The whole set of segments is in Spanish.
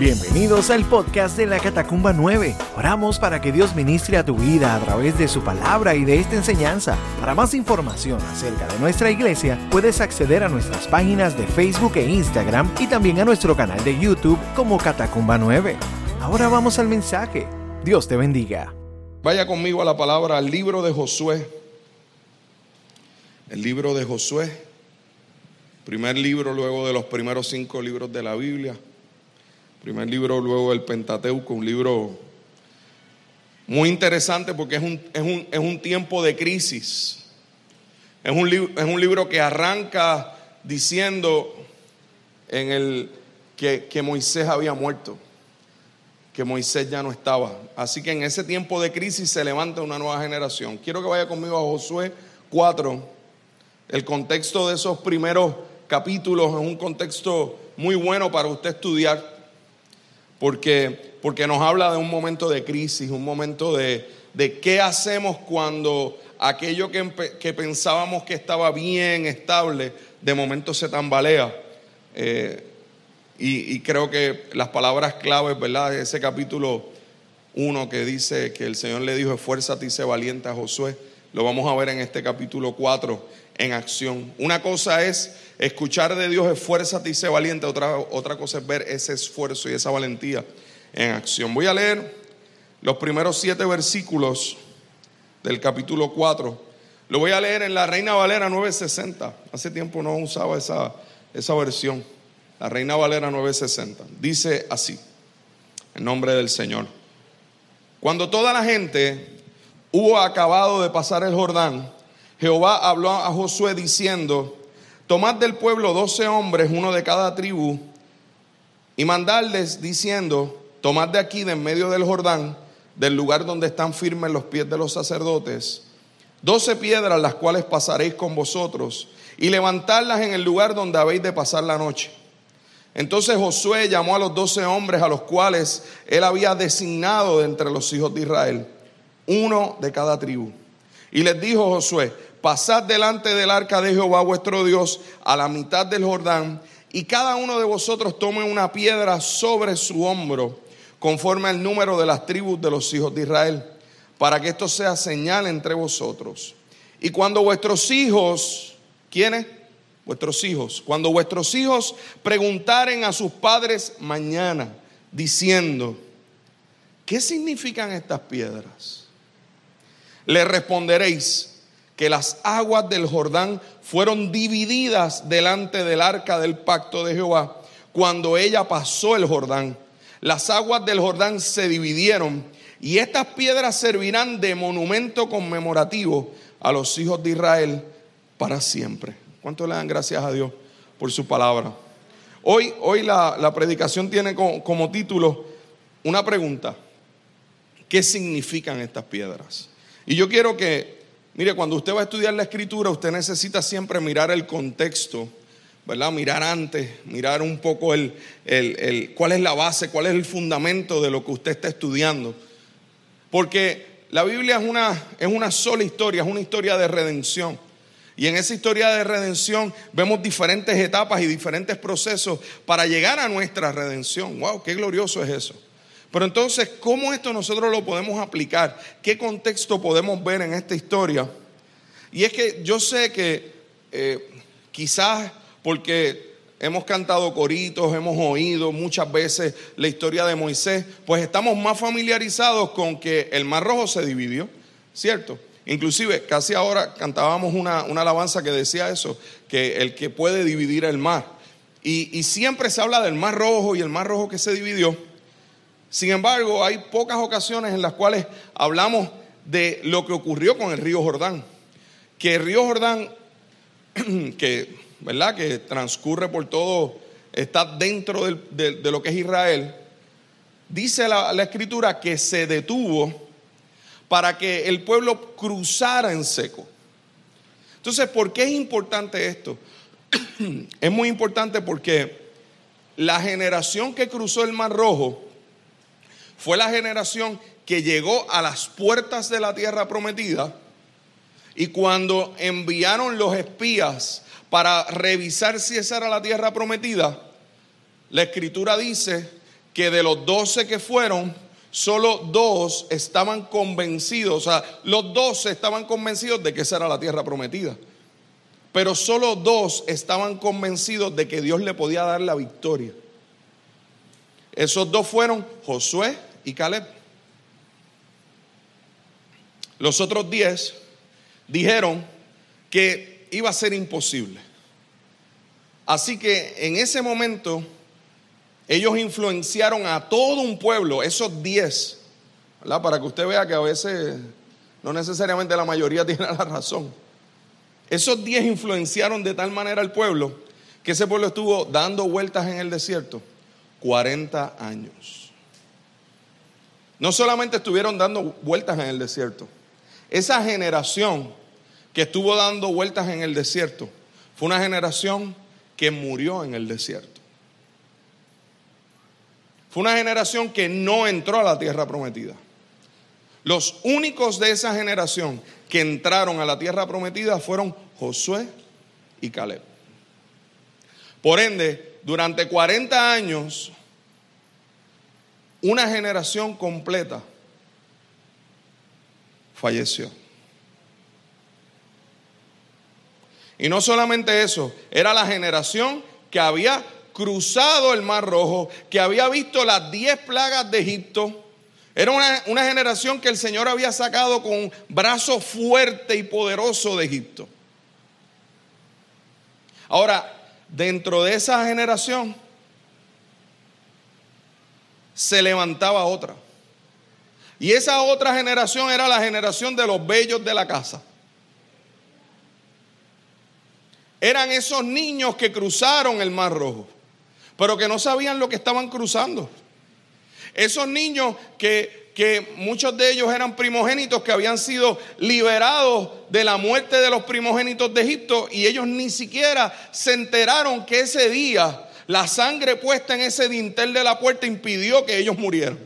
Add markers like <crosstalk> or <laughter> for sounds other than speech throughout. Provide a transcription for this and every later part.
Bienvenidos al podcast de la Catacumba 9. Oramos para que Dios ministre a tu vida a través de su palabra y de esta enseñanza. Para más información acerca de nuestra iglesia, puedes acceder a nuestras páginas de Facebook e Instagram y también a nuestro canal de YouTube como Catacumba 9. Ahora vamos al mensaje. Dios te bendiga. Vaya conmigo a la palabra, al libro de Josué. El libro de Josué. Primer libro luego de los primeros cinco libros de la Biblia. Primer libro luego del Pentateuco, un libro muy interesante porque es un, es un, es un tiempo de crisis. Es un, es un, libro que arranca diciendo en el, que, que Moisés había muerto, que Moisés ya no estaba. Así que en ese tiempo de crisis se levanta una nueva generación. Quiero que vaya conmigo a Josué 4. El contexto de esos primeros capítulos es un contexto muy bueno para usted estudiar porque, porque nos habla de un momento de crisis, un momento de, de qué hacemos cuando aquello que, que, pensábamos que estaba bien, estable, de momento se tambalea. Eh, y, creo que las palabras claves, ¿verdad? Ese capítulo 1 que dice que el Señor le dijo, esfuérzate y sé valiente a Josué, lo vamos a ver en este capítulo 4 en acción. Una cosa es escuchar de Dios, esfuérzate y sé valiente. Otra, otra cosa es ver ese esfuerzo y esa valentía en acción. Voy a leer los primeros siete versículos del capítulo 4. Lo voy a leer en la Reina Valera 960. Hace tiempo no usaba esa, esa versión. La Reina Valera 960. Dice así, en nombre del Señor. Cuando toda la gente hubo acabado de pasar el Jordán, Jehová habló a Josué diciendo, tomad del pueblo doce hombres, uno de cada tribu, y mandadles diciendo, tomad de aquí, de en medio del Jordán, del lugar donde están firmes los pies de los sacerdotes, doce piedras las cuales pasaréis con vosotros, y levantadlas en el lugar donde habéis de pasar la noche. Entonces Josué llamó a los doce hombres a los cuales él había designado de entre los hijos de Israel, uno de cada tribu. Y les dijo Josué, pasad delante del arca de Jehová vuestro Dios a la mitad del Jordán, y cada uno de vosotros tome una piedra sobre su hombro, conforme al número de las tribus de los hijos de Israel, para que esto sea señal entre vosotros. Y cuando vuestros hijos, ¿quiénes? Vuestros hijos, cuando vuestros hijos preguntaren a sus padres mañana, diciendo, ¿qué significan estas piedras? le responderéis que las aguas del Jordán fueron divididas delante del arca del pacto de Jehová cuando ella pasó el Jordán. Las aguas del Jordán se dividieron y estas piedras servirán de monumento conmemorativo a los hijos de Israel para siempre. ¿Cuánto le dan gracias a Dios por su palabra? Hoy, hoy la, la predicación tiene como, como título una pregunta. ¿Qué significan estas piedras? Y yo quiero que, mire, cuando usted va a estudiar la escritura, usted necesita siempre mirar el contexto, ¿verdad? Mirar antes, mirar un poco el, el, cuál es la base, cuál es el fundamento de lo que usted está estudiando. Porque la Biblia es una, es una sola historia, es una historia de redención. Y en esa historia de redención vemos diferentes etapas y diferentes procesos para llegar a nuestra redención. ¡Wow! ¡Qué glorioso es eso! Pero entonces, ¿cómo esto nosotros lo podemos aplicar? ¿Qué contexto podemos ver en esta historia? Y es que yo sé que eh, quizás porque hemos cantado coritos, hemos oído muchas veces la historia de Moisés, pues estamos más familiarizados con que el mar rojo se dividió, ¿cierto? Inclusive, casi ahora cantábamos una, alabanza que decía eso, que el que puede dividir el mar. y siempre se habla del mar rojo y el mar rojo que se dividió. Sin embargo, hay pocas ocasiones en las cuales hablamos de lo que ocurrió con el río Jordán. Que el río Jordán, <clears throat> que, ¿verdad? que transcurre por todo, está dentro de, lo que es Israel, dice la, la escritura que se detuvo para que el pueblo cruzara en seco. Entonces, ¿por qué es importante esto? <clears throat> es muy importante porque la generación que cruzó el Mar Rojo fue la generación que llegó a las puertas de la tierra prometida y cuando enviaron los espías para revisar si esa era la tierra prometida, la escritura dice que de los doce que fueron, solo dos estaban convencidos, o sea, los doce estaban convencidos de que esa era la tierra prometida. Pero solo dos estaban convencidos de que Dios le podía dar la victoria. Esos dos fueron Josué y Caleb. Los otros diez dijeron que iba a ser imposible. Así que en ese momento ellos influenciaron a todo un pueblo, esos diez, ¿verdad? Para que usted vea que a veces no necesariamente la mayoría <laughs> tiene la razón. Esos diez influenciaron de tal manera al pueblo que ese pueblo estuvo dando vueltas en el desierto 40 años. No solamente estuvieron dando vueltas en el desierto, esa generación que estuvo dando vueltas en el desierto fue una generación que murió en el desierto. Fue una generación que no entró a la tierra prometida. Los únicos de esa generación que entraron a la tierra prometida fueron Josué y Caleb. Por ende, durante 40 años, una generación completa falleció. Y no solamente eso, era la generación que había cruzado el Mar Rojo, que había visto las diez plagas de Egipto. Era una, generación que el Señor había sacado con un brazo fuerte y poderoso de Egipto. Ahora, dentro de esa generación se levantaba otra. Y esa otra generación era la generación de los bellos de la casa. Eran esos niños que cruzaron el Mar Rojo pero que no sabían lo que estaban cruzando. Esos niños que, que muchos de ellos eran primogénitos que habían sido liberados de la muerte de los primogénitos de Egipto y ellos ni siquiera se enteraron que ese día la sangre puesta en ese dintel de la puerta impidió que ellos murieran.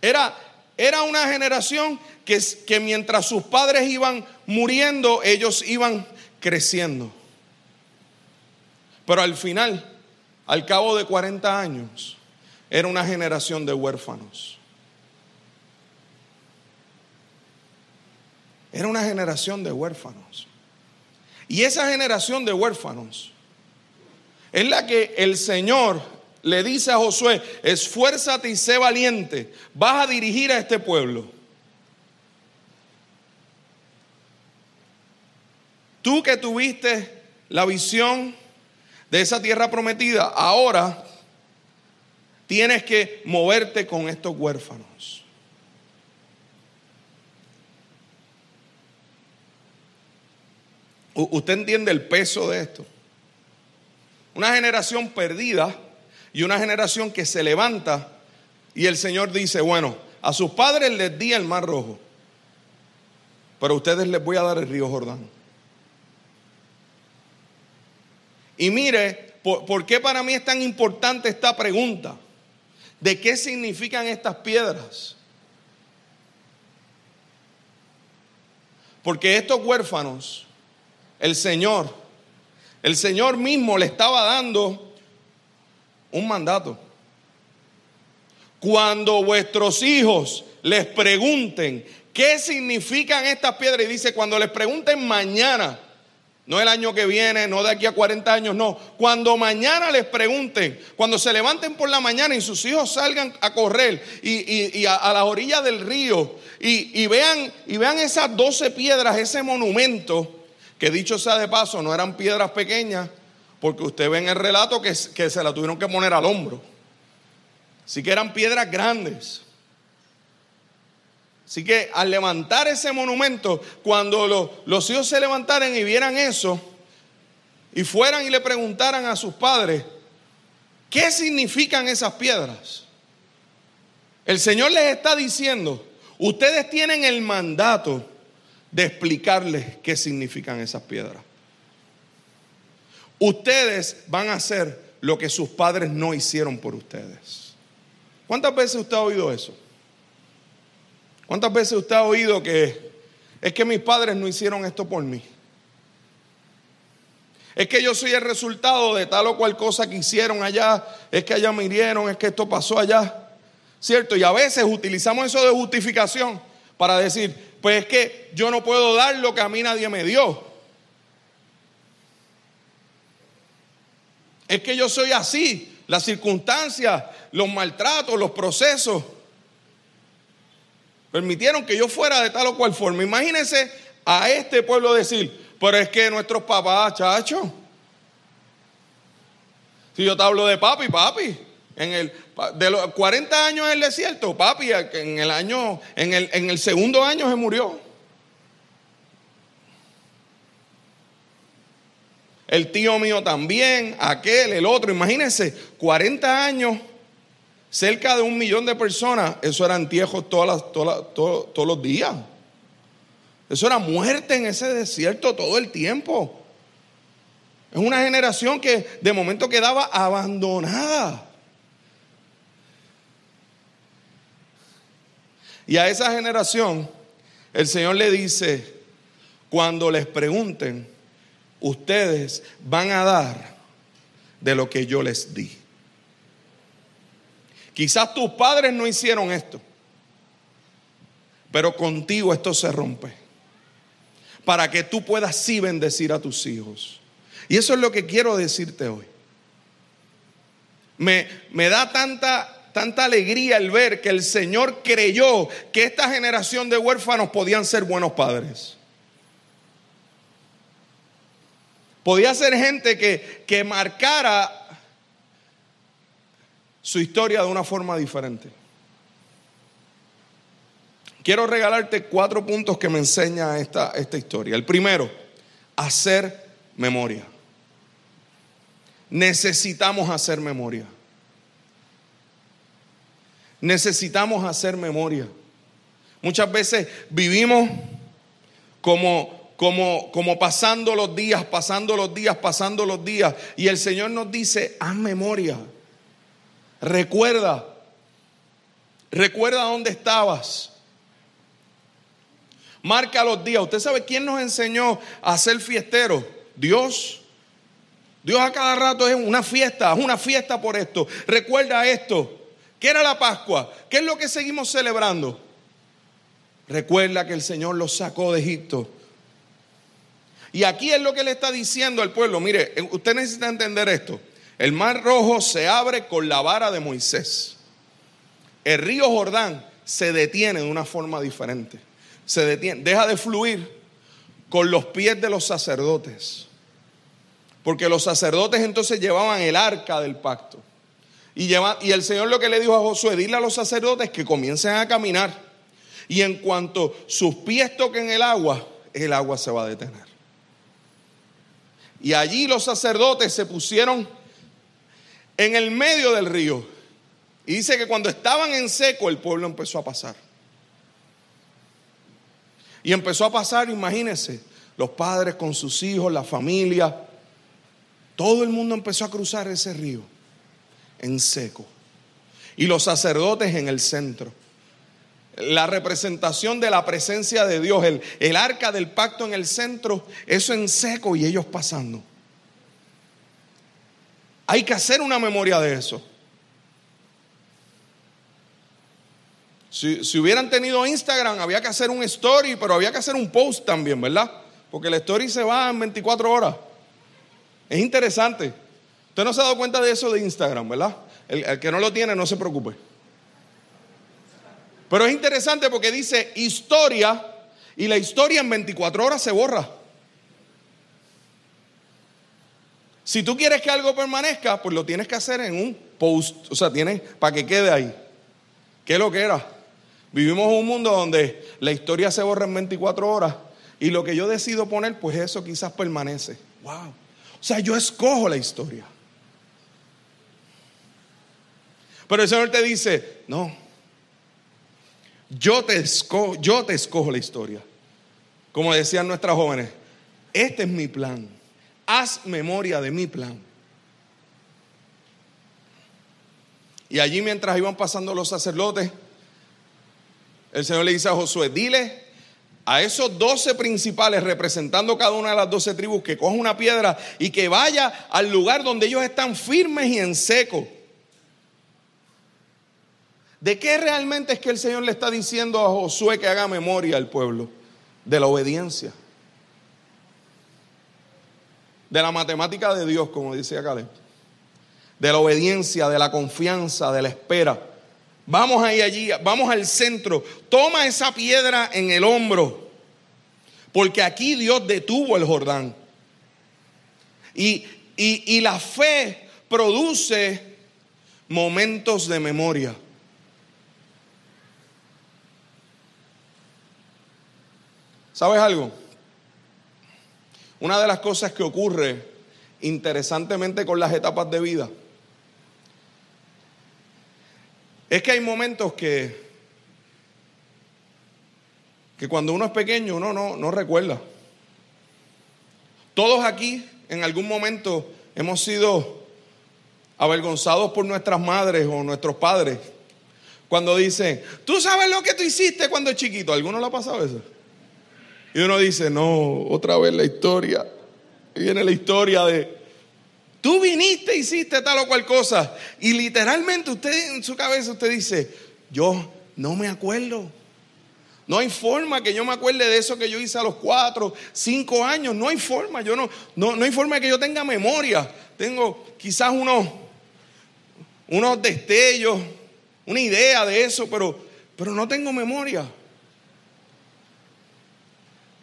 Era, era una generación que, que mientras sus padres iban muriendo, ellos iban creciendo. Pero al final, al cabo de 40 años, era una generación de huérfanos. Era una generación de huérfanos. Y esa generación de huérfanos es la que el Señor le dice a Josué, esfuérzate y sé valiente, vas a dirigir a este pueblo. Tú que tuviste la visión de esa tierra prometida, ahora tienes que moverte con estos huérfanos. ¿Usted entiende el peso de esto? Una generación perdida y una generación que se levanta y el Señor dice, bueno, a sus padres les di el mar rojo, pero a ustedes les voy a dar el río Jordán. Y mire, ¿por, qué para mí es tan importante esta pregunta? ¿De qué significan estas piedras? Porque estos huérfanos, el Señor, el Señor mismo le estaba dando un mandato. Cuando vuestros hijos les pregunten qué significan estas piedras, y dice, cuando les pregunten mañana, no el año que viene, no de aquí a 40 años, no. Cuando mañana les pregunten, cuando se levanten por la mañana y sus hijos salgan a correr y, a, las orillas del río y, vean, y vean esas 12 piedras, ese monumento, que dicho sea de paso, no eran piedras pequeñas, porque usted ve en el relato que, que se la tuvieron que poner al hombro. Sí que eran piedras grandes. Así que al levantar ese monumento, cuando los hijos se levantaran y vieran eso, y fueran y le preguntaran a sus padres, ¿qué significan esas piedras? El Señor les está diciendo, ustedes tienen el mandato de explicarles qué significan esas piedras. Ustedes van a hacer lo que sus padres no hicieron por ustedes. ¿Cuántas veces usted ha oído eso? ¿Cuántas veces usted ha oído que es que mis padres no hicieron esto por mí? Es que yo soy el resultado de tal o cual cosa que hicieron allá. Es que allá me hirieron, es que esto pasó allá. ¿Cierto? Y a veces utilizamos eso de justificación para decir, pues es que yo no puedo dar lo que a mí nadie me dio. Es que yo soy así. Las circunstancias, los maltratos, los procesos permitieron que yo fuera de tal o cual forma. Imagínense a este pueblo decir, pero es que nuestros papás, chacho, si yo te hablo de papi, papi, en el, de los 40 años en el desierto, papi, en el año, en el, en el segundo año se murió. El tío mío también, aquel, el otro. Imagínense, 40 años, cerca de un millón de personas, eso eran tiejos todas todos los días. Eso era muerte en ese desierto todo el tiempo. Es una generación que de momento quedaba abandonada. Y a esa generación el Señor le dice, cuando les pregunten, ustedes van a dar de lo que yo les di. Quizás tus padres no hicieron esto, pero contigo esto se rompe. Para que tú puedas sí bendecir a tus hijos. Y eso es lo que quiero decirte hoy. Me, me da tanta, tanta alegría el ver que el Señor creyó que esta generación de huérfanos podían ser buenos padres. Podía ser gente que, que marcara su historia de una forma diferente. Quiero regalarte cuatro puntos que me enseña esta, esta historia. El primero, hacer memoria. Necesitamos hacer memoria. Necesitamos hacer memoria. Muchas veces vivimos como como, como pasando los días, pasando los días, pasando los días. Y el Señor nos dice, haz memoria. Recuerda. Recuerda dónde estabas. Marca los días. ¿Usted sabe quién nos enseñó a ser fiesteros? Dios. Dios a cada rato es una fiesta, es una fiesta por esto. Recuerda esto. ¿Qué era la Pascua? ¿Qué es lo que seguimos celebrando? Recuerda que el Señor los sacó de Egipto y aquí es lo que le está diciendo al pueblo. Mire, eh, usted necesita entender esto. El mar rojo se abre con la vara de Moisés. El río Jordán se detiene de una forma diferente. Se detiene, deja de fluir con los pies de los sacerdotes. Porque los sacerdotes entonces llevaban el arca del pacto. Y, el Señor lo que le dijo a Josué, dile a los sacerdotes que comiencen a caminar. Y en cuanto sus pies toquen el agua, el agua se va a detener. Y allí los sacerdotes se pusieron en el medio del río. Y dice que cuando estaban en seco el pueblo empezó a pasar. Y empezó a pasar, imagínense, los padres con sus hijos, la familia. Todo el mundo empezó a cruzar ese río en seco. Y los sacerdotes en el centro la representación de la presencia de Dios, el, el, arca del pacto en el centro, eso en seco y ellos pasando. Hay que hacer una memoria de eso. Si, si, hubieran tenido Instagram, había que hacer un story, pero había que hacer un post también, ¿verdad? Porque el story se va en 24 horas. Es interesante. Usted no se ha dado cuenta de eso de Instagram, ¿verdad? el que no lo tiene, no se preocupe. Pero es interesante porque dice historia y la historia en 24 horas se borra. Si tú quieres que algo permanezca, pues lo tienes que hacer en un post, o sea, tienes para que quede ahí. ¿Qué es lo que era? Vivimos en un mundo donde la historia se borra en 24 horas y lo que yo decido poner, pues eso quizás permanece. Wow. O sea, yo escojo la historia. Pero el Señor te dice, no, yo te, escojo, la historia. Como decían nuestras jóvenes, este es mi plan. Haz memoria de mi plan. Y allí mientras iban pasando los sacerdotes, el Señor le dice a Josué, dile a esos doce principales representando cada una de las doce tribus que coja una piedra y que vaya al lugar donde ellos están firmes y en seco. ¿De qué realmente es que el Señor le está diciendo a Josué que haga memoria al pueblo? De la obediencia. De la matemática de Dios, como decía Caleb. De la obediencia, de la confianza, de la espera. Vamos ahí allí, vamos al centro. Toma esa piedra en el hombro. Porque aquí Dios detuvo el Jordán. Y, y, y la fe produce momentos de memoria. ¿Sabes algo? Una de las cosas que ocurre interesantemente con las etapas de vida es que hay momentos que, que cuando uno es pequeño uno no, no recuerda. Todos aquí en algún momento hemos sido avergonzados por nuestras madres o nuestros padres cuando dicen, tú sabes lo que tú hiciste cuando chiquito. ¿Alguno le ha pasado eso? Y uno dice, no, otra vez la historia. Viene la historia de, tú viniste, hiciste tal o cual cosa. Y literalmente usted en su cabeza, usted dice, yo no me acuerdo. No hay forma que yo me acuerde de eso que yo hice a los cuatro, cinco años. No hay forma. Yo no, no, no hay forma que yo tenga memoria. Tengo quizás unos, unos destellos, una idea de eso, pero, pero no tengo memoria.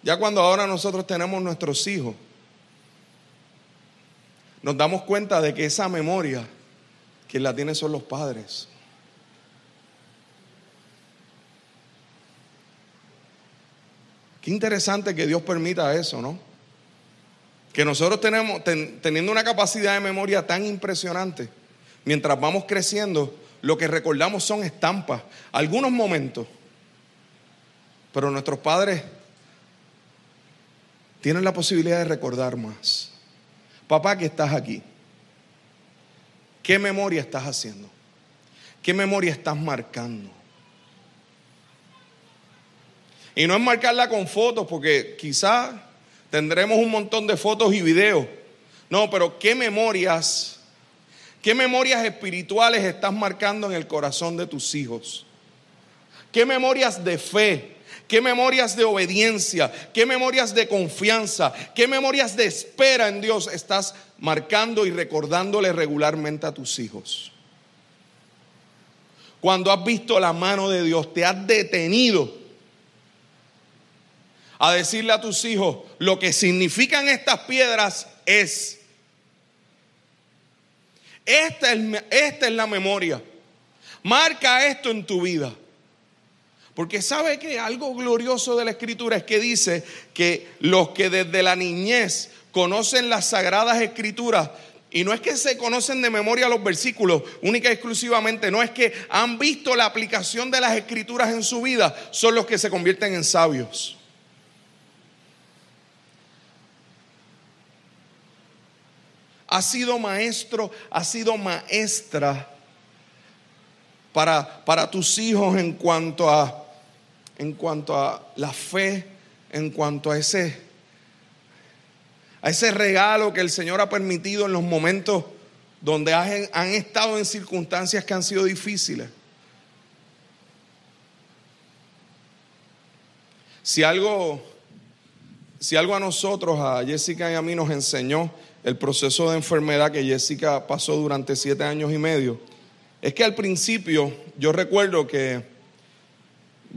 Ya cuando ahora nosotros tenemos nuestros hijos, nos damos cuenta de que esa memoria, quien la tiene son los padres. Qué interesante que Dios permita eso, ¿no? Que nosotros tenemos, teniendo una capacidad de memoria tan impresionante, mientras vamos creciendo, lo que recordamos son estampas, algunos momentos. Pero nuestros padres tienen la posibilidad de recordar más. Papá, que estás aquí. ¿Qué memoria estás haciendo? ¿Qué memoria estás marcando? Y no es marcarla con fotos, porque quizás tendremos un montón de fotos y videos. No, pero ¿qué memorias, qué memorias espirituales estás marcando en el corazón de tus hijos? ¿Qué memorias de fe? Qué memorias de obediencia, qué memorias de confianza, qué memorias de espera en Dios estás marcando y recordándole regularmente a tus hijos. Cuando has visto la mano de Dios, te has detenido a decirle a tus hijos lo que significan estas piedras es. Esta es, esta es la memoria. Marca esto en tu vida. Porque sabe que algo glorioso de la escritura es que dice que los que desde la niñez conocen las sagradas escrituras, y no es que se conocen de memoria los versículos, única y exclusivamente, no es que han visto la aplicación de las escrituras en su vida, son los que se convierten en sabios. Ha sido maestro, ha sido maestra para, para tus hijos en cuanto a en cuanto a la fe, en cuanto a ese, a ese regalo que el Señor ha permitido en los momentos donde han, estado en circunstancias que han sido difíciles. Si algo, si algo a nosotros, a Jessica y a mí nos enseñó el proceso de enfermedad que Jessica pasó durante siete años y medio, es que al principio yo recuerdo que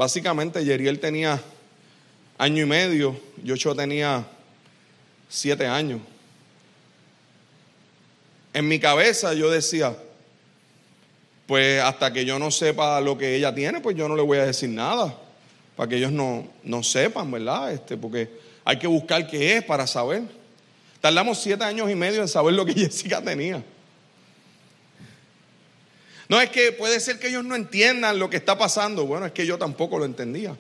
Básicamente, Yeriel tenía año y medio, Yocho tenía siete años. En mi cabeza yo decía, pues hasta que yo no sepa lo que ella tiene, pues yo no le voy a decir nada, para que ellos no, no sepan, ¿verdad? Este, porque hay que buscar qué es para saber. Tardamos siete años y medio en saber lo que <laughs> Jessica tenía. No es que puede ser que ellos no entiendan lo que está pasando. Bueno, es que yo tampoco lo entendía.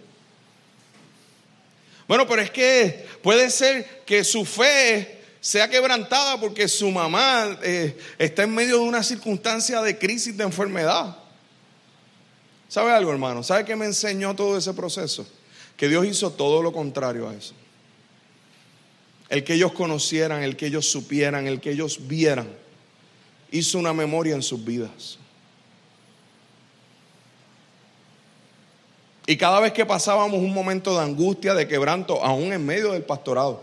Bueno, pero es que puede ser que su fe sea quebrantada porque su mamá eh, está en medio de una circunstancia de crisis de enfermedad. ¿Sabe algo, hermano? ¿Sabe qué me enseñó todo ese proceso? que Dios hizo todo lo contrario a eso. El que ellos conocieran, el que ellos supieran, el que ellos vieran, hizo una memoria en sus vidas. Y cada vez que pasábamos un momento de angustia, de quebranto, aún en medio del pastorado,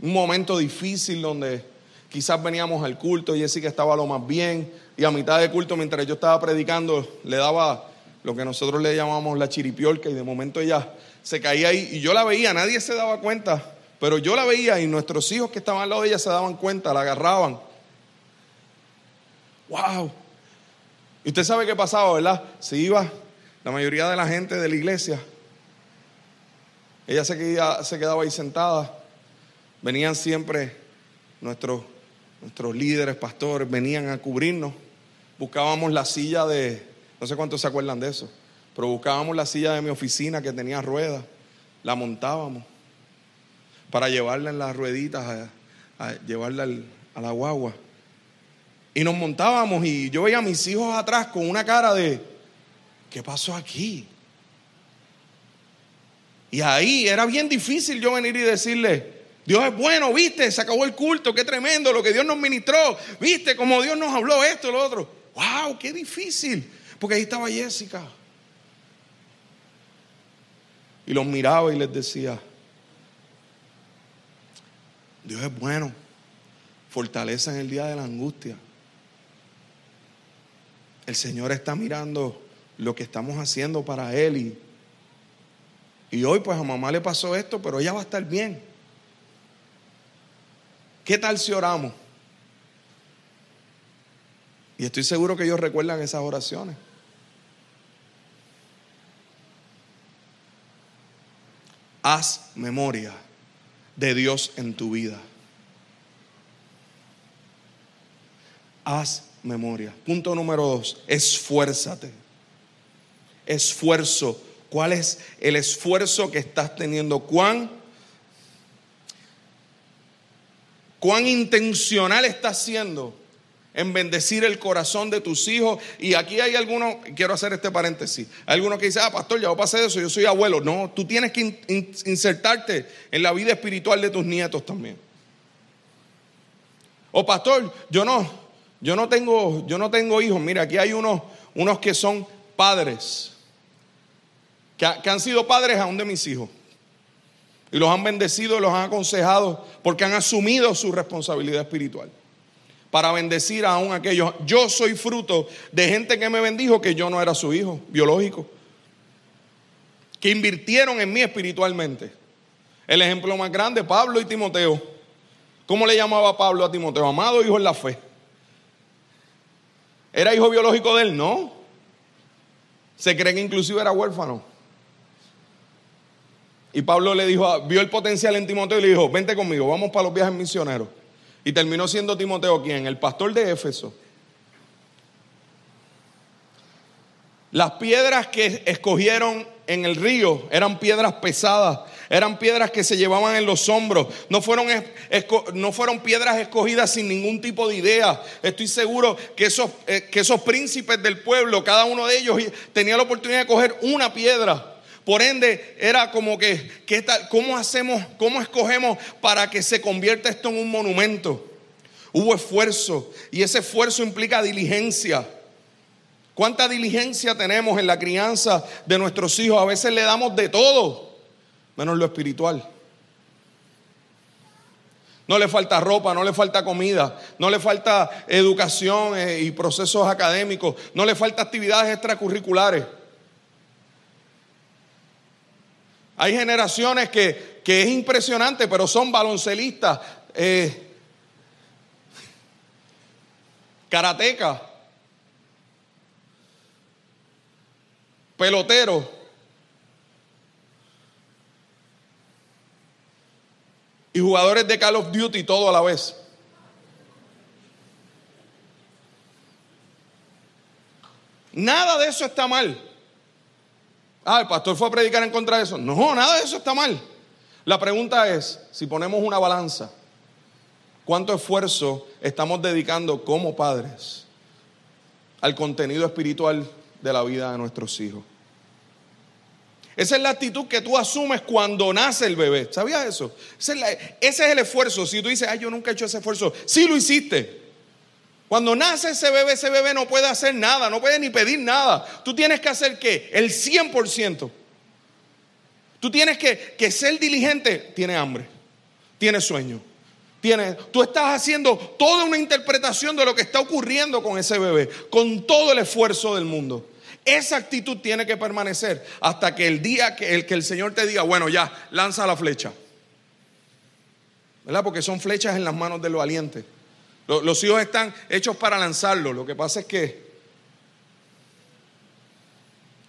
un momento difícil donde quizás veníamos al culto, y Jessica estaba lo más bien, y a mitad del culto, mientras yo estaba predicando, le daba lo que nosotros le llamamos la chiripiolca, y de momento ella se caía ahí, y yo la veía, nadie se daba cuenta, pero yo la veía, y nuestros hijos que estaban al lado de ella se daban cuenta, la agarraban. ¡Wow! Y usted sabe qué pasaba, ¿verdad? Se iba la mayoría de la gente de la iglesia, ella se quedaba, ahí sentada. Venían siempre nuestros, nuestros líderes, pastores, venían a cubrirnos. Buscábamos la silla de, no sé cuántos se acuerdan de eso, pero buscábamos la silla de mi oficina que tenía ruedas, la montábamos para llevarla en las rueditas, a, llevarla a la guagua. Y nos montábamos y yo veía a mis hijos atrás con una cara de, ¿qué pasó aquí? Y ahí era bien difícil yo venir y decirle, Dios es bueno, viste, se acabó el culto, qué tremendo lo que Dios nos ministró, viste, como Dios nos habló esto, lo otro. ¡Wow! ¡Qué difícil! Porque ahí estaba Jessica. Y los miraba y les decía, Dios es bueno, fortaleza en el día de la angustia. El Señor está mirando lo que estamos haciendo para Él. Y, y hoy pues a mamá le pasó esto, pero ella va a estar bien. ¿Qué tal si oramos? Y estoy seguro que ellos recuerdan esas oraciones. Haz memoria de Dios en tu vida. Haz memoria. Punto número dos, esfuérzate esfuerzo. ¿Cuál es el esfuerzo que estás teniendo? ¿Cuán, cuán intencional estás siendo en bendecir el corazón de tus hijos? Y aquí hay algunos, quiero hacer este paréntesis, hay algunos que dicen, ah, pastor, ya pasé de eso, yo soy abuelo. No, tú tienes que insertarte en la vida espiritual de tus nietos también. O pastor, yo no, yo no tengo, yo no tengo hijos. Mira, aquí hay unos, unos que son padres que, han sido padres aún de mis hijos. Y los han bendecido los han aconsejado porque han asumido su responsabilidad espiritual. Para bendecir aún aquellos. Yo soy fruto de gente que me bendijo que yo no era su hijo biológico. Que invirtieron en mí espiritualmente. El ejemplo más grande, Pablo y Timoteo. ¿Cómo le llamaba Pablo a Timoteo? Amado hijo en la fe. ¿Era hijo biológico de él? No. Se cree que inclusive era huérfano. Y Pablo le dijo, vio el potencial en Timoteo y le dijo, vente conmigo, vamos para los viajes misioneros. Y terminó siendo Timoteo quien, el pastor de Éfeso. Las piedras que escogieron en el río eran piedras pesadas, eran piedras que se llevaban en los hombros, no fueron, no fueron piedras escogidas sin ningún tipo de idea. Estoy seguro que esos, eh, que esos príncipes del pueblo, cada uno de ellos tenía la oportunidad de coger una piedra por ende, era como que, ¿qué tal? ¿cómo hacemos, cómo escogemos para que se convierta esto en un monumento? Hubo esfuerzo y ese esfuerzo implica diligencia. ¿Cuánta diligencia tenemos en la crianza de nuestros hijos? A veces le damos de todo, menos lo espiritual. No le falta ropa, no le falta comida, no le falta educación eh, y procesos académicos, no le falta actividades extracurriculares. Hay generaciones que, es impresionante, pero son baloncelistas, eh, karatecas, peloteros. Y jugadores de Call of Duty todo a la vez. Nada de eso está mal. Ah, el pastor fue a predicar en contra de eso. No, nada de eso está mal. La pregunta es, si ponemos una balanza, ¿cuánto esfuerzo estamos dedicando como padres al contenido espiritual de la vida de nuestros hijos? Esa es la actitud que tú asumes cuando nace el bebé. ¿Sabías eso? Ese es, el esfuerzo. Si tú dices, ay, yo nunca he hecho ese esfuerzo, sí lo hiciste. Cuando nace ese bebé, ese bebé no puede hacer nada, no puede ni pedir nada. Tú tienes que hacer qué? El 100%. Tú tienes que, que ser diligente. Tiene hambre, tiene sueño. Tiene, tú estás haciendo toda una interpretación de lo que está ocurriendo con ese bebé, con todo el esfuerzo del mundo. Esa actitud tiene que permanecer hasta que el día que el, que el Señor te diga, bueno, ya, lanza la flecha. ¿Verdad? Porque son flechas en las manos del valiente. Los, hijos están hechos para lanzarlo. Lo que pasa es que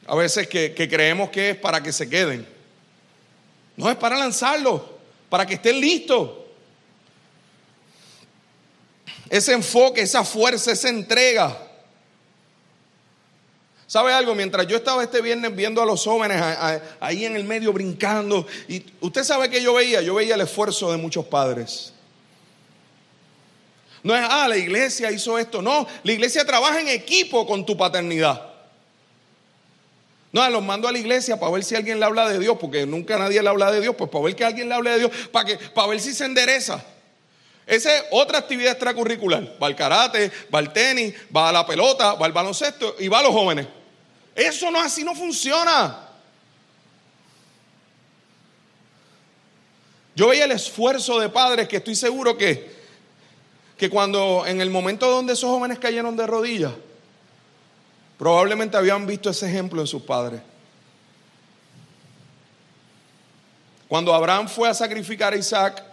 a veces que, creemos que es para que se queden. No es para lanzarlo, para que estén listos. Ese enfoque, esa fuerza, esa entrega ¿Sabe algo? Mientras yo estaba este viernes viendo a los jóvenes ahí en el medio brincando, y usted sabe que yo veía, yo veía el esfuerzo de muchos padres. No es, ah, la iglesia hizo esto. No, la iglesia trabaja en equipo con tu paternidad. No, los mando a la iglesia para ver si alguien le habla de Dios, porque nunca nadie le habla de Dios, pues para ver que alguien le hable de Dios, para, que, para ver si se endereza. Esa es otra actividad extracurricular. Va al karate, va al tenis, va a la pelota, va al baloncesto y va a los jóvenes. Eso no así no funciona. Yo veía el esfuerzo de padres que estoy seguro que, que cuando en el momento donde esos jóvenes cayeron de rodillas, probablemente habían visto ese ejemplo en sus padres. Cuando Abraham fue a sacrificar a Isaac,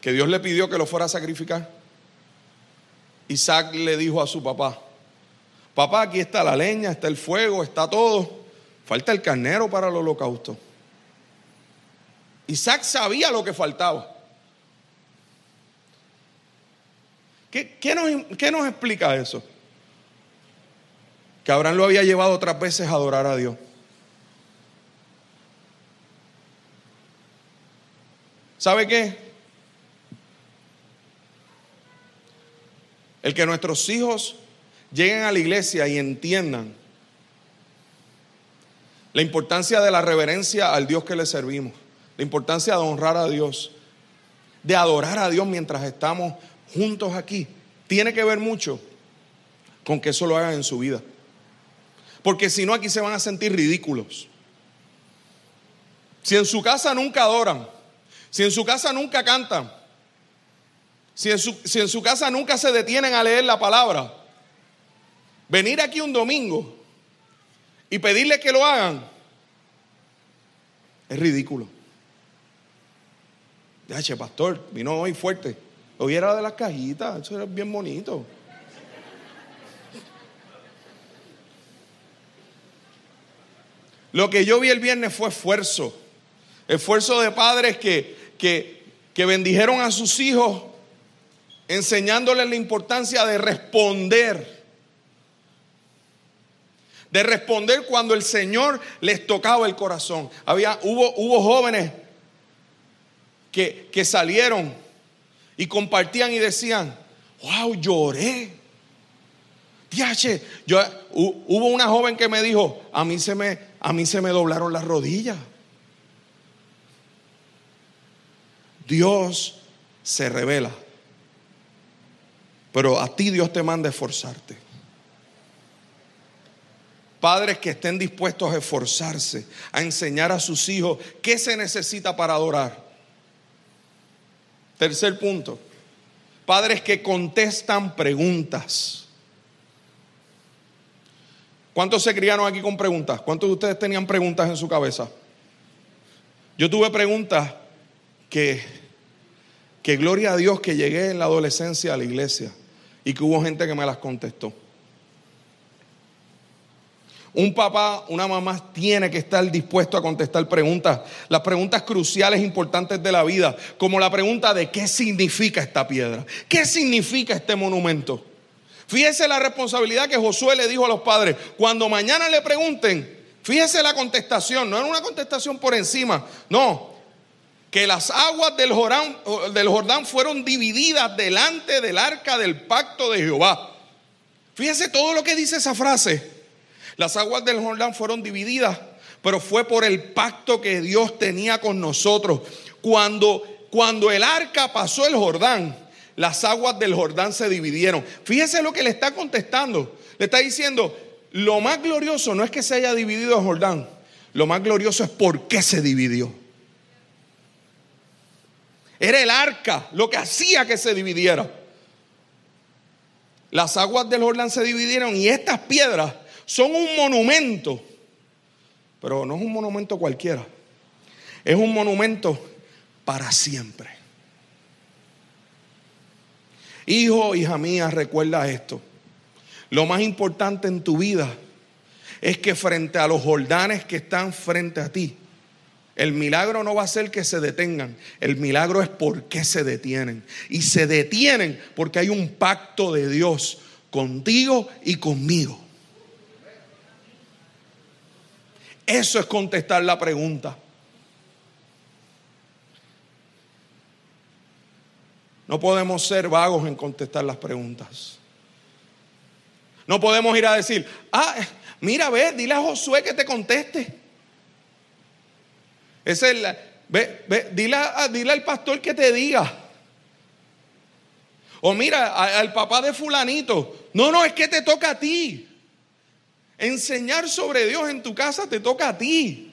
que Dios le pidió que lo fuera a sacrificar, Isaac le dijo a su papá, Papá, aquí está la leña, está el fuego, está todo. Falta el carnero para el holocausto. Isaac sabía lo que faltaba. ¿Qué, nos, ¿Qué, nos, explica eso? Que Abraham lo había llevado otras veces a adorar a Dios. ¿Sabe qué? El que nuestros hijos lleguen a la iglesia y entiendan la importancia de la reverencia al Dios que le servimos, la importancia de honrar a Dios, de adorar a Dios mientras estamos juntos aquí, tiene que ver mucho con que eso lo hagan en su vida. Porque si no, aquí se van a sentir ridículos. Si en su casa nunca adoran, si en su casa nunca cantan, si en su, si en su casa nunca se detienen a leer la palabra, venir aquí un domingo y pedirle que lo hagan es ridículo. che, pastor, vino hoy fuerte. Hoy era de las cajitas, eso era bien bonito. Lo que yo vi el viernes fue esfuerzo. Esfuerzo de padres que, que, que bendijeron a sus hijos enseñándoles la importancia de responder de responder cuando el Señor les tocaba el corazón. Había, hubo, hubo jóvenes que, que salieron y compartían y decían, wow, lloré. Diache, yo, hubo una joven que me dijo, a mí se me, a mí se me doblaron las rodillas. Dios se revela, pero a ti Dios te manda a esforzarte. Padres que estén dispuestos a esforzarse, a enseñar a sus hijos qué se necesita para adorar. Tercer punto, padres que contestan preguntas. ¿Cuántos se criaron aquí con preguntas? ¿Cuántos de ustedes tenían preguntas en su cabeza? Yo tuve preguntas que, que gloria a Dios que llegué en la adolescencia a la iglesia y que hubo gente que me las contestó. Un papá, una mamá tiene que estar dispuesto a contestar preguntas, las preguntas cruciales, importantes de la vida, como la pregunta de qué significa esta piedra, qué significa este monumento. Fíjese la responsabilidad que Josué le dijo a los padres. Cuando mañana le pregunten, fíjese la contestación, no era una contestación por encima, no, que las aguas del Jordán, del Jordán fueron divididas delante del arca del pacto de Jehová. Fíjese todo lo que dice esa frase. Las aguas del Jordán fueron divididas pero fue por el pacto que Dios tenía con nosotros. Cuando, cuando el arca pasó el Jordán, las aguas del Jordán se dividieron. Fíjese lo que le está contestando. Le está diciendo, lo más glorioso no es que se haya dividido el Jordán, lo más glorioso es por qué se dividió. Era el arca lo que hacía que se dividiera. Las aguas del Jordán se dividieron y estas piedras son un monumento. Pero no es un monumento cualquiera. Es un monumento para siempre. Hijo, hija mía, recuerda esto. Lo más importante en tu vida es que frente a los Jordanes que están frente a ti, el milagro no va a ser que se detengan, el milagro es por qué se detienen. Y se detienen porque hay un pacto de Dios contigo y conmigo. Eso es contestar la pregunta. No podemos ser vagos en contestar las preguntas. No podemos ir a decir, ah, mira, ve, dile a Josué que te conteste. Es el, ve, ve, dile, dile al pastor que te diga. O mira, al papá de fulanito. No, no, es que te toca a ti. Enseñar sobre Dios en tu casa te toca a ti.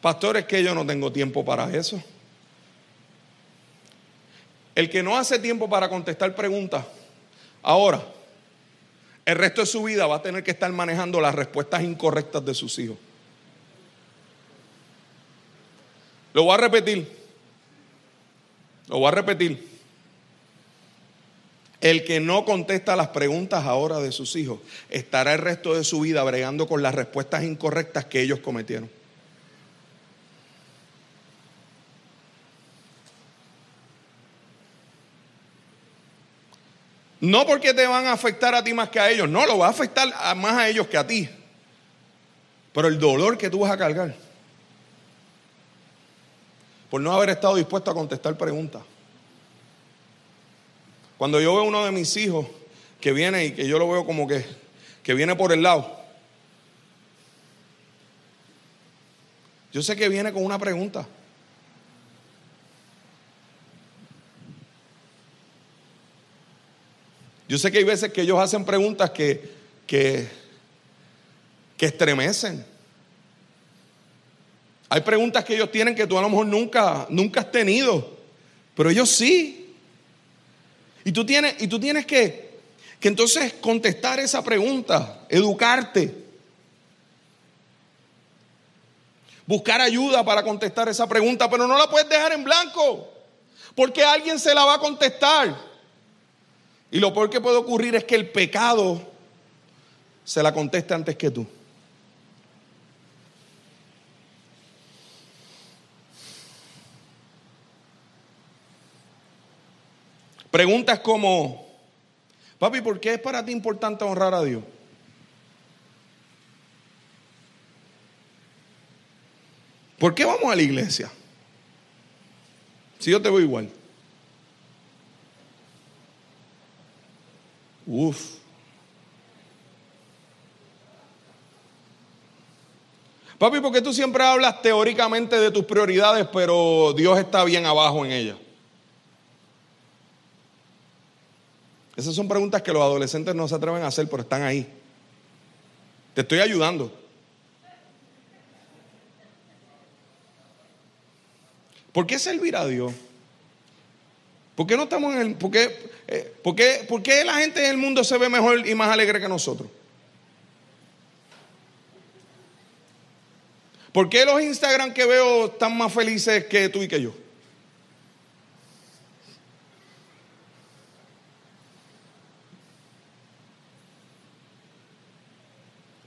Pastor, es que yo no tengo tiempo para eso. El que no hace tiempo para contestar preguntas, ahora el resto de su vida va a tener que estar manejando las respuestas incorrectas de sus hijos. Lo voy a repetir. Lo voy a repetir. El que no contesta las preguntas ahora de sus hijos estará el resto de su vida bregando con las respuestas incorrectas que ellos cometieron. No porque te van a afectar a ti más que a ellos, no, lo va a afectar más a ellos que a ti. Pero el dolor que tú vas a cargar por no haber estado dispuesto a contestar preguntas. Cuando yo veo uno de mis hijos que viene y que yo lo veo como que, que viene por el lado, yo sé que viene con una pregunta. Yo sé que hay veces que ellos hacen preguntas que, que, que estremecen. Hay preguntas que ellos tienen que tú a lo mejor nunca, nunca has tenido, pero ellos sí. Y tú tienes, y tú tienes que, que entonces contestar esa pregunta, educarte, buscar ayuda para contestar esa pregunta, pero no la puedes dejar en blanco, porque alguien se la va a contestar. Y lo peor que puede ocurrir es que el pecado se la conteste antes que tú. Preguntas como, papi, ¿por qué es para ti importante honrar a Dios? ¿Por qué vamos a la iglesia? Si yo te voy igual. Uf. Papi, porque tú siempre hablas teóricamente de tus prioridades, pero Dios está bien abajo en ellas? Esas son preguntas que los adolescentes no se atreven a hacer, pero están ahí. Te estoy ayudando. ¿Por qué servir a Dios? ¿Por qué no estamos en el, por qué, eh, por, qué, por qué la gente en el mundo se ve mejor y más alegre que nosotros? ¿Por qué los Instagram que veo están más felices que tú y que yo?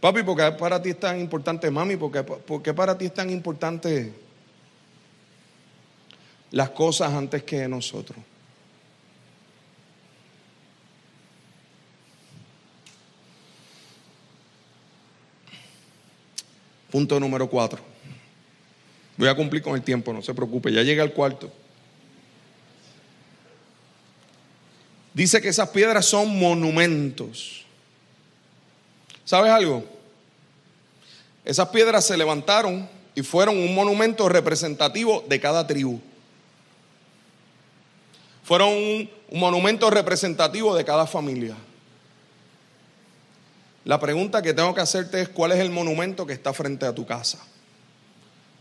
Papi, ¿por qué para ti es tan importante, mami? ¿Por qué, para ti es tan importante las cosas antes que nosotros? Punto número cuatro. Voy a cumplir con el tiempo, no se preocupe, ya llega al cuarto. Dice que esas piedras son monumentos. ¿Sabes algo? Esas piedras se levantaron y fueron un monumento representativo de cada tribu. Fueron un, monumento representativo de cada familia. La pregunta que tengo que hacerte es, ¿cuál es el monumento que está frente a tu casa?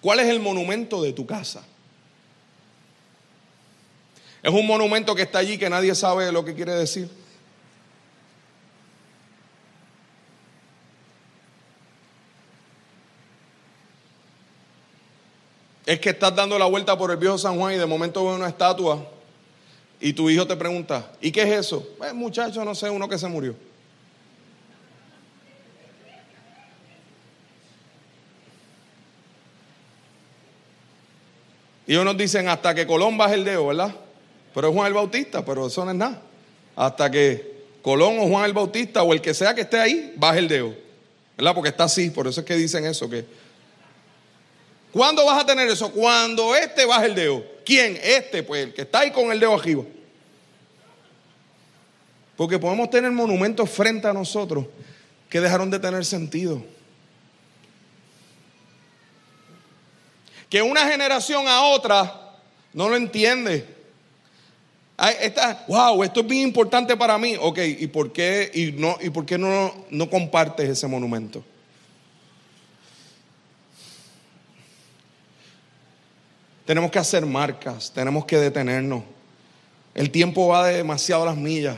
¿Cuál es el monumento de tu casa? ¿Es un monumento que está allí que nadie sabe lo que quiere decir? Es que estás dando la vuelta por el viejo San Juan y de momento ves una estatua y tu hijo te pregunta, ¿y qué es eso? Pues muchacho, no sé, uno que se murió. Y ellos nos dicen hasta que Colón baje el dedo, ¿verdad? Pero es Juan el Bautista, pero eso no es nada. Hasta que Colón o Juan el Bautista o el que sea que esté ahí, baje el dedo. ¿Verdad? Porque está así, por eso es que dicen eso, que ¿Cuándo vas a tener eso? Cuando este baje el dedo. ¿Quién? Este, pues el que está ahí con el dedo arriba. Porque podemos tener monumentos frente a nosotros que dejaron de tener sentido. Que una generación a otra no lo entiende. Wow, esto es bien importante para mí. Ok, ¿y por qué, y no, y por qué no, no compartes ese monumento? Tenemos que hacer marcas, tenemos que detenernos. El tiempo va de demasiado las millas.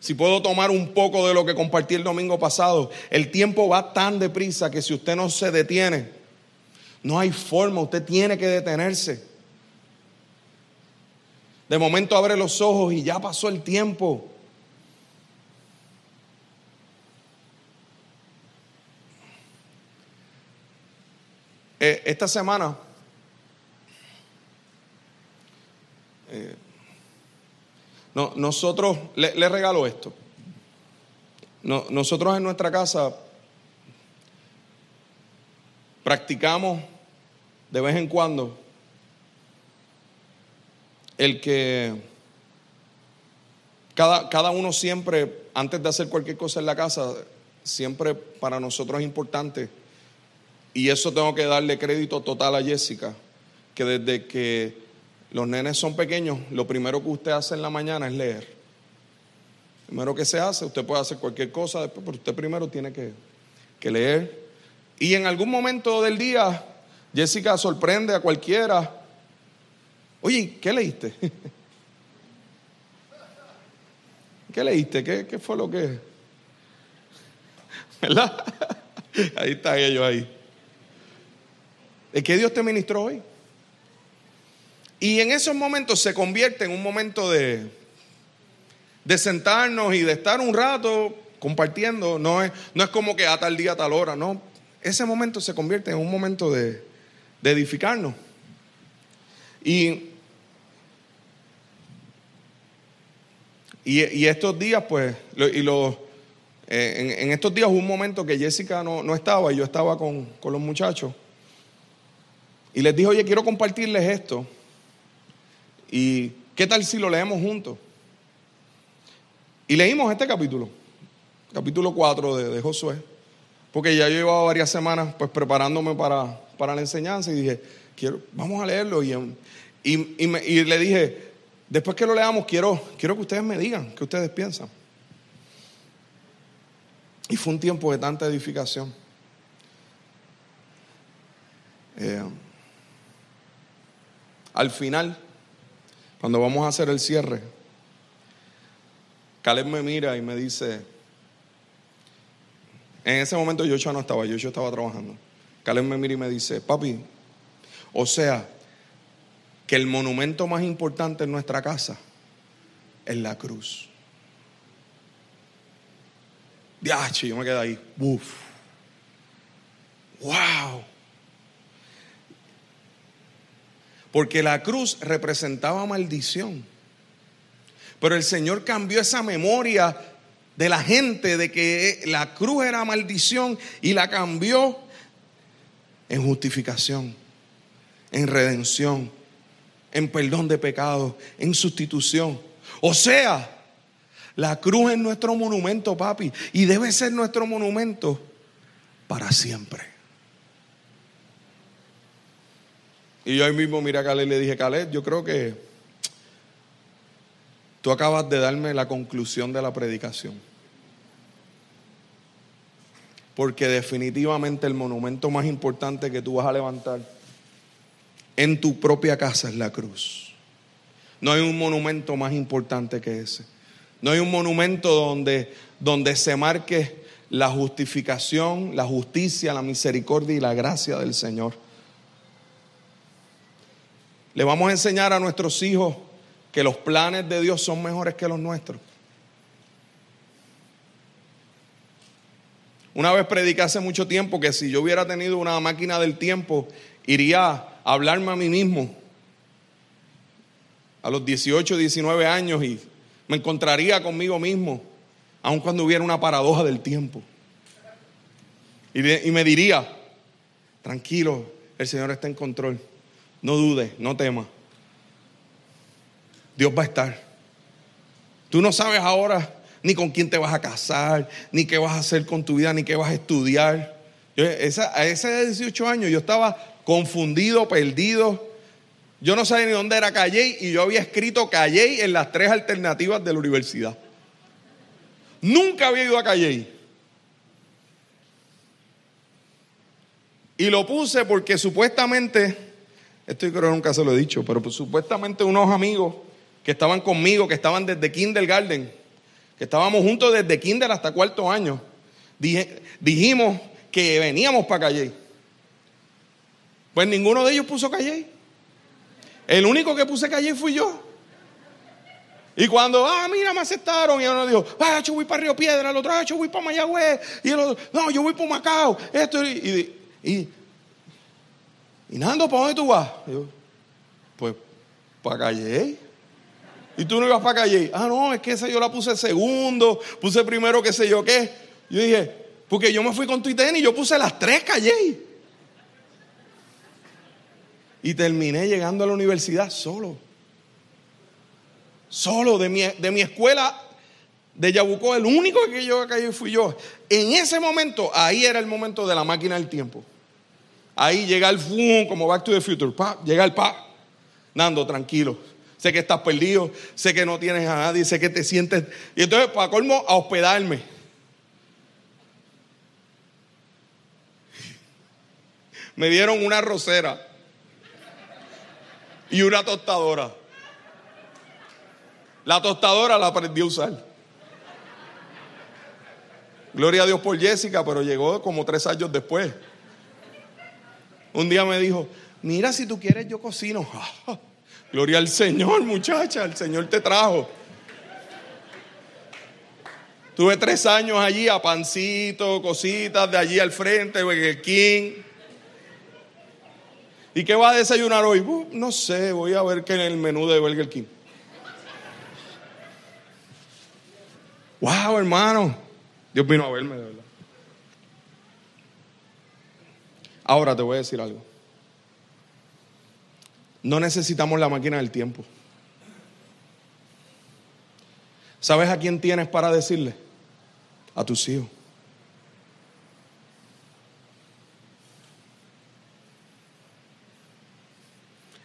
Si puedo tomar un poco de lo que compartí el domingo pasado, el tiempo va tan deprisa que si usted no se detiene, no hay forma, usted tiene que detenerse. De momento abre los ojos y ya pasó el tiempo. Eh, esta semana Eh, no, nosotros, le, regalo esto. nosotros en nuestra casa practicamos de vez en cuando el que cada, cada uno siempre, antes de hacer cualquier cosa en la casa, siempre para nosotros es importante, y eso tengo que darle crédito total a Jessica, que desde que los nenes son pequeños, lo primero que usted hace en la mañana es leer. Primero que se hace, usted puede hacer cualquier cosa después, pero usted primero tiene que, que leer. Y en algún momento del día, Jessica sorprende a cualquiera. Oye, ¿qué leíste? <laughs> ¿Qué leíste? ¿Qué, ¿Qué, fue lo que? <laughs> ¿Verdad? <laughs> Ahí están ellos ahí. ¿De qué Dios te ministró hoy? Y en esos momentos se convierte en un momento de, de sentarnos y de estar un rato compartiendo. No es, no es como que a tal día, a tal hora, no. Ese momento se convierte en un momento de, edificarnos. Y, y, estos días, pues, y los, eh, en, estos días hubo un momento que Jessica no, no estaba y yo estaba con, con los muchachos. Y les dije, oye, quiero compartirles esto. ¿Y qué tal si lo leemos juntos? Y leímos este capítulo, capítulo 4 de, Josué, porque ya yo llevaba varias semanas pues preparándome para, para la enseñanza y dije, quiero, vamos a leerlo. Y, y, y, le dije, después que lo leamos, quiero, quiero que ustedes me digan qué ustedes piensan. Y fue un tiempo de tanta edificación. Eh, al final, cuando vamos a hacer el cierre, Caleb me mira y me dice, en ese momento yo ya no estaba, yo estaba trabajando. Caleb me mira y me dice, papi, o sea, que el monumento más importante en nuestra casa es la cruz. Diache, yo me quedé ahí. Uf. Wow. Porque la cruz representaba maldición. Pero el Señor cambió esa memoria de la gente de que la cruz era maldición y la cambió en justificación, en redención, en perdón de pecados, en sustitución. O sea, La cruz es nuestro monumento, papi, y debe ser nuestro monumento para siempre. Y yo ahí mismo miré a Caleb y le dije, Caleb, yo creo que tú acabas de darme la conclusión de la predicación. Porque definitivamente el monumento más importante que tú vas a levantar en tu propia casa es la cruz. No hay un monumento más importante que ese. No hay un monumento donde, donde se marque la justificación, la justicia, la misericordia y la gracia del Señor. Le vamos a enseñar a nuestros hijos que los planes de Dios son mejores que los nuestros. Una vez prediqué hace mucho tiempo que si yo hubiera tenido una máquina del tiempo, iría a hablarme a mí mismo a los 18, 19 años y me encontraría conmigo mismo, aun cuando hubiera una paradoja del tiempo. Y, y me diría, tranquilo, el Señor está en control, no dudes, no temas, Dios va a estar. Tú no sabes ahora ni con quién te vas a casar, ni qué vas a hacer con tu vida, ni qué vas a estudiar. a ese 18 años yo estaba confundido, perdido. Yo no sabía ni dónde era Calley y yo había escrito Calley en las tres alternativas de la universidad. Nunca había ido a Calley. Y lo puse porque supuestamente, esto yo creo que nunca se lo he dicho, pero pues supuestamente unos amigos que estaban conmigo, que estaban desde kindergarten, que estábamos juntos desde kinder hasta cuarto año, dijimos que veníamos para Calle. Pues ninguno de ellos puso Calle. El único que puse Calle fui yo. Y cuando, ah, mira, me aceptaron, y uno dijo, ah, yo voy para Río Piedra, el otro, ah, yo voy para Mayagüez, y el otro, no, yo voy para Macao, esto, y, Nando, ¿para dónde tú vas? yo, pues, para Calle. Y tú no ibas para calle. Ah, no, es que esa yo la puse segundo, puse primero qué sé yo qué. Yo dije, porque yo me fui con tu y yo puse las tres calle. Y terminé llegando a la universidad solo. Solo de mi, de mi escuela de Yabucó, el único que llegó a fui yo. En ese momento, ahí era el momento de la máquina del tiempo. Ahí llega el fum, como Back to the Future. Pa, llega el pa. Nando, tranquilo sé que estás perdido, sé que no tienes a nadie, sé que te sientes. Y entonces, para colmo, a hospedarme. Me dieron una rosera y una tostadora. La tostadora la aprendí a usar. Gloria a Dios por Jessica, pero llegó como tres años después. Un día me dijo, mira si tú quieres yo cocino. <laughs> Gloria al Señor, muchacha, el Señor te trajo. Tuve tres años allí a pancito, cositas de allí al frente, Burger King. ¿Y qué va a desayunar hoy? No sé, voy a ver qué en el menú de Burger King. Wow, hermano. Dios vino a verme, de verdad. Ahora te voy a decir algo. No necesitamos la máquina del tiempo. ¿Sabes a quién tienes para decirle? A tus hijos.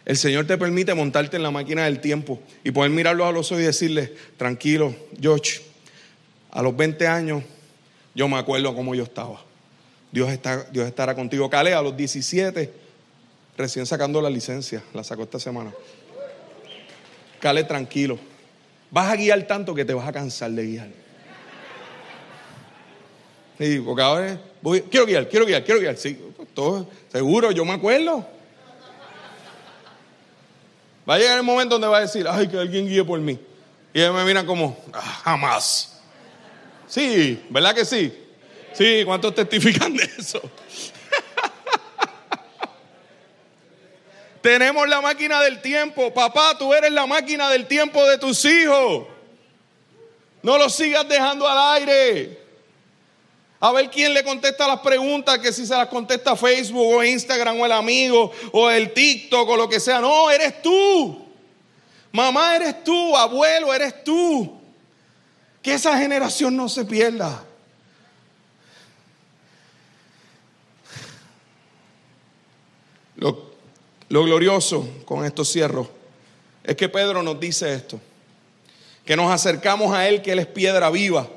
El Señor te permite montarte en la máquina del tiempo y poder mirarlos a los ojos y decirle, tranquilo, George, a los 20 años yo me acuerdo cómo yo estaba. Dios, está, Dios estará contigo. Cale, a los 17 recién sacando la licencia, la sacó esta semana. Cale tranquilo. Vas a guiar tanto que te vas a cansar de guiar. Sí, porque ahora voy, quiero guiar, quiero guiar, quiero guiar. Sí, pues, todo, seguro, yo me acuerdo. Va a llegar el momento donde va a decir, ay, que alguien guíe por mí. Y ellos me miran como, ah, jamás. Sí, ¿verdad que sí? Sí, ¿cuántos testifican de eso? <laughs> Tenemos la máquina del tiempo. Papá, tú eres la máquina del tiempo de tus hijos. No los sigas dejando al aire. A ver quién le contesta las preguntas, que si se las contesta Facebook o Instagram o el amigo o el TikTok o lo que sea. No, eres tú. Mamá, eres tú. Abuelo, eres tú. Que esa generación no se pierda. Lo, lo glorioso con estos cierros es que Pedro nos dice esto, que nos acercamos a Él, que Él es piedra viva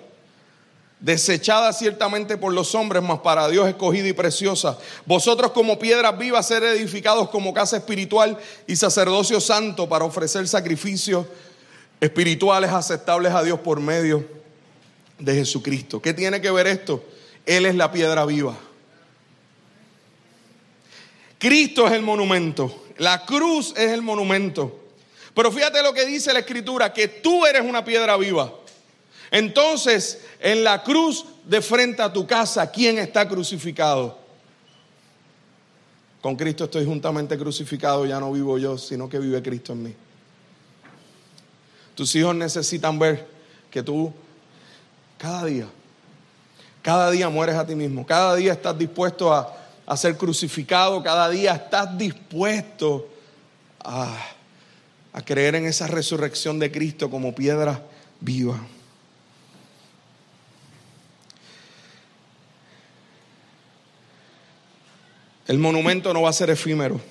desechada ciertamente por los hombres, mas para Dios escogida y preciosa. Vosotros como piedras vivas ser edificados como casa espiritual y sacerdocio santo para ofrecer sacrificios espirituales aceptables a Dios por medio de Jesucristo. ¿Qué tiene que ver esto? Él es la piedra viva. Cristo es el monumento. La cruz es el monumento. Pero fíjate lo que dice la escritura, que tú eres una piedra viva. Entonces, en la cruz de frente a tu casa, ¿quién está crucificado? Con Cristo estoy juntamente crucificado, ya no vivo yo, sino que vive Cristo en mí. Tus hijos necesitan ver que tú cada día, cada día mueres a ti mismo, cada día estás dispuesto a, a ser crucificado, cada día estás dispuesto a, a creer en esa resurrección de Cristo como piedra viva. El monumento no va a ser efímero,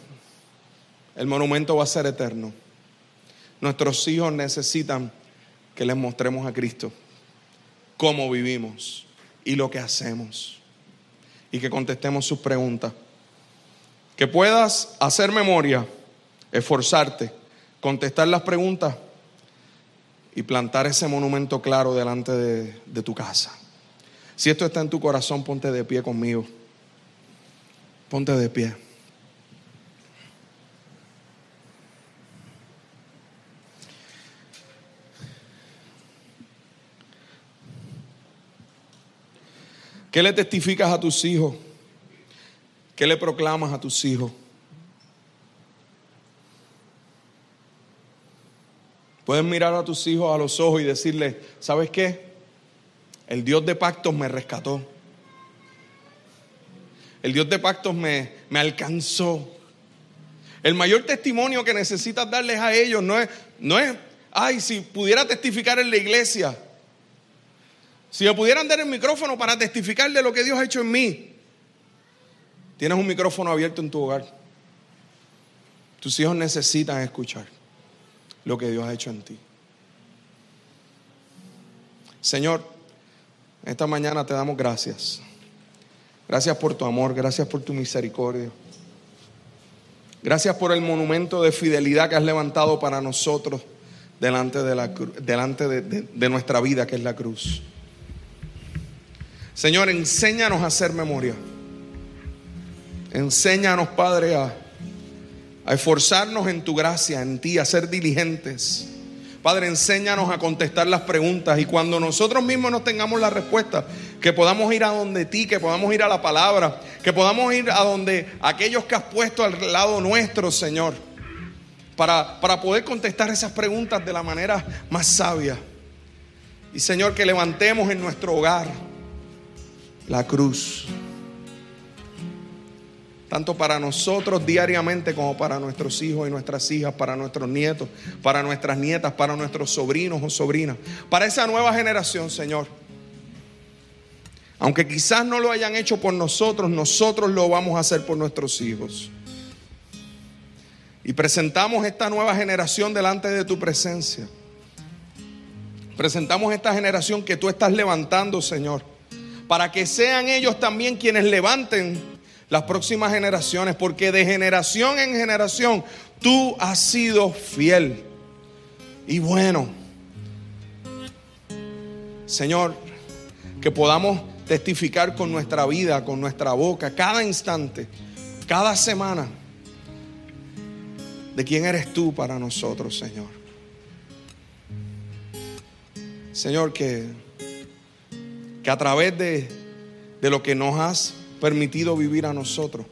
el monumento va a ser eterno. Nuestros hijos necesitan que les mostremos a Cristo cómo vivimos y lo que hacemos y que contestemos sus preguntas. Que puedas hacer memoria, esforzarte, contestar las preguntas y plantar ese monumento claro delante de, de tu casa. Si esto está en tu corazón, ponte de pie conmigo. Ponte de pie. ¿Qué le testificas a tus hijos? ¿Qué le proclamas a tus hijos? Puedes mirar a tus hijos a los ojos y decirle, ¿sabes qué? El Dios de pactos me rescató. El Dios de pactos me, me alcanzó. El mayor testimonio que necesitas darles a ellos no es, no es, ay, si pudiera testificar en la iglesia. Si me pudieran dar el micrófono para testificar de lo que Dios ha hecho en mí. Tienes un micrófono abierto en tu hogar. Tus hijos necesitan escuchar lo que Dios ha hecho en ti. Señor, esta mañana te damos gracias. Gracias por tu amor, gracias por tu misericordia. Gracias por el monumento de fidelidad que has levantado para nosotros delante de, la, delante de, nuestra vida, que es la cruz. Señor, enséñanos a hacer memoria. Enséñanos, Padre, a, esforzarnos en tu gracia, en ti, a ser diligentes Padre, enséñanos a contestar las preguntas y cuando nosotros mismos no tengamos la respuesta, que podamos ir a donde ti, que podamos ir a la palabra, que podamos ir a donde aquellos que has puesto al lado nuestro, Señor, para, para poder contestar esas preguntas de la manera más sabia. Y Señor, que levantemos en nuestro hogar la cruz tanto para nosotros diariamente como para nuestros hijos y nuestras hijas, para nuestros nietos, para nuestras nietas, para nuestros sobrinos o sobrinas, para esa nueva generación, Señor. Aunque quizás no lo hayan hecho por nosotros, nosotros lo vamos a hacer por nuestros hijos. Y presentamos esta nueva generación delante de tu presencia. Presentamos esta generación que tú estás levantando, Señor, para que sean ellos también quienes levanten las próximas generaciones, porque de generación en generación tú has sido fiel y bueno. Señor, que podamos testificar con nuestra vida, con nuestra boca, cada instante, cada semana, de quién eres tú para nosotros, Señor. Señor, que, que a través de, de lo que nos has permitido vivir a nosotros,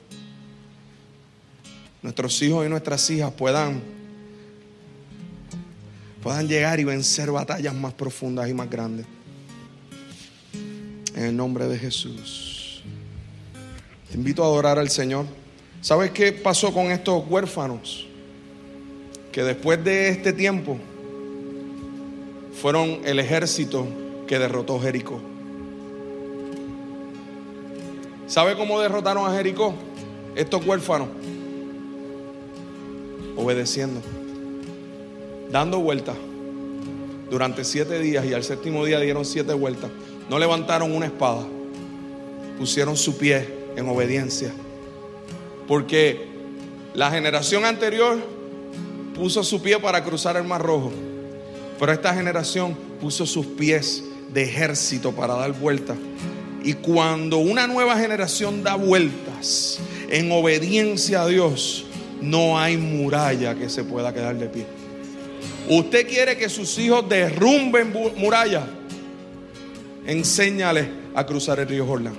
nuestros hijos y nuestras hijas puedan, puedan llegar y vencer batallas más profundas y más grandes. En el nombre de Jesús. Te invito a adorar al Señor. ¿Sabes qué pasó con estos huérfanos? Que después de este tiempo fueron el ejército que derrotó Jericó. ¿Sabe cómo derrotaron a Jericó? Estos huérfanos. Obedeciendo. Dando vueltas. Durante siete días y al séptimo día dieron siete vueltas. No levantaron una espada. Pusieron su pie en obediencia. Porque la generación anterior puso su pie para cruzar el Mar Rojo. Pero esta generación puso sus pies de ejército para dar vueltas. Y cuando una nueva generación da vueltas en obediencia a Dios, no hay muralla que se pueda quedar de pie. Usted quiere que sus hijos derrumben muralla. Enséñale a cruzar el río Jordán.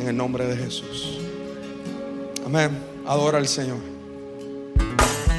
En el nombre de Jesús. Amén. Adora al Señor.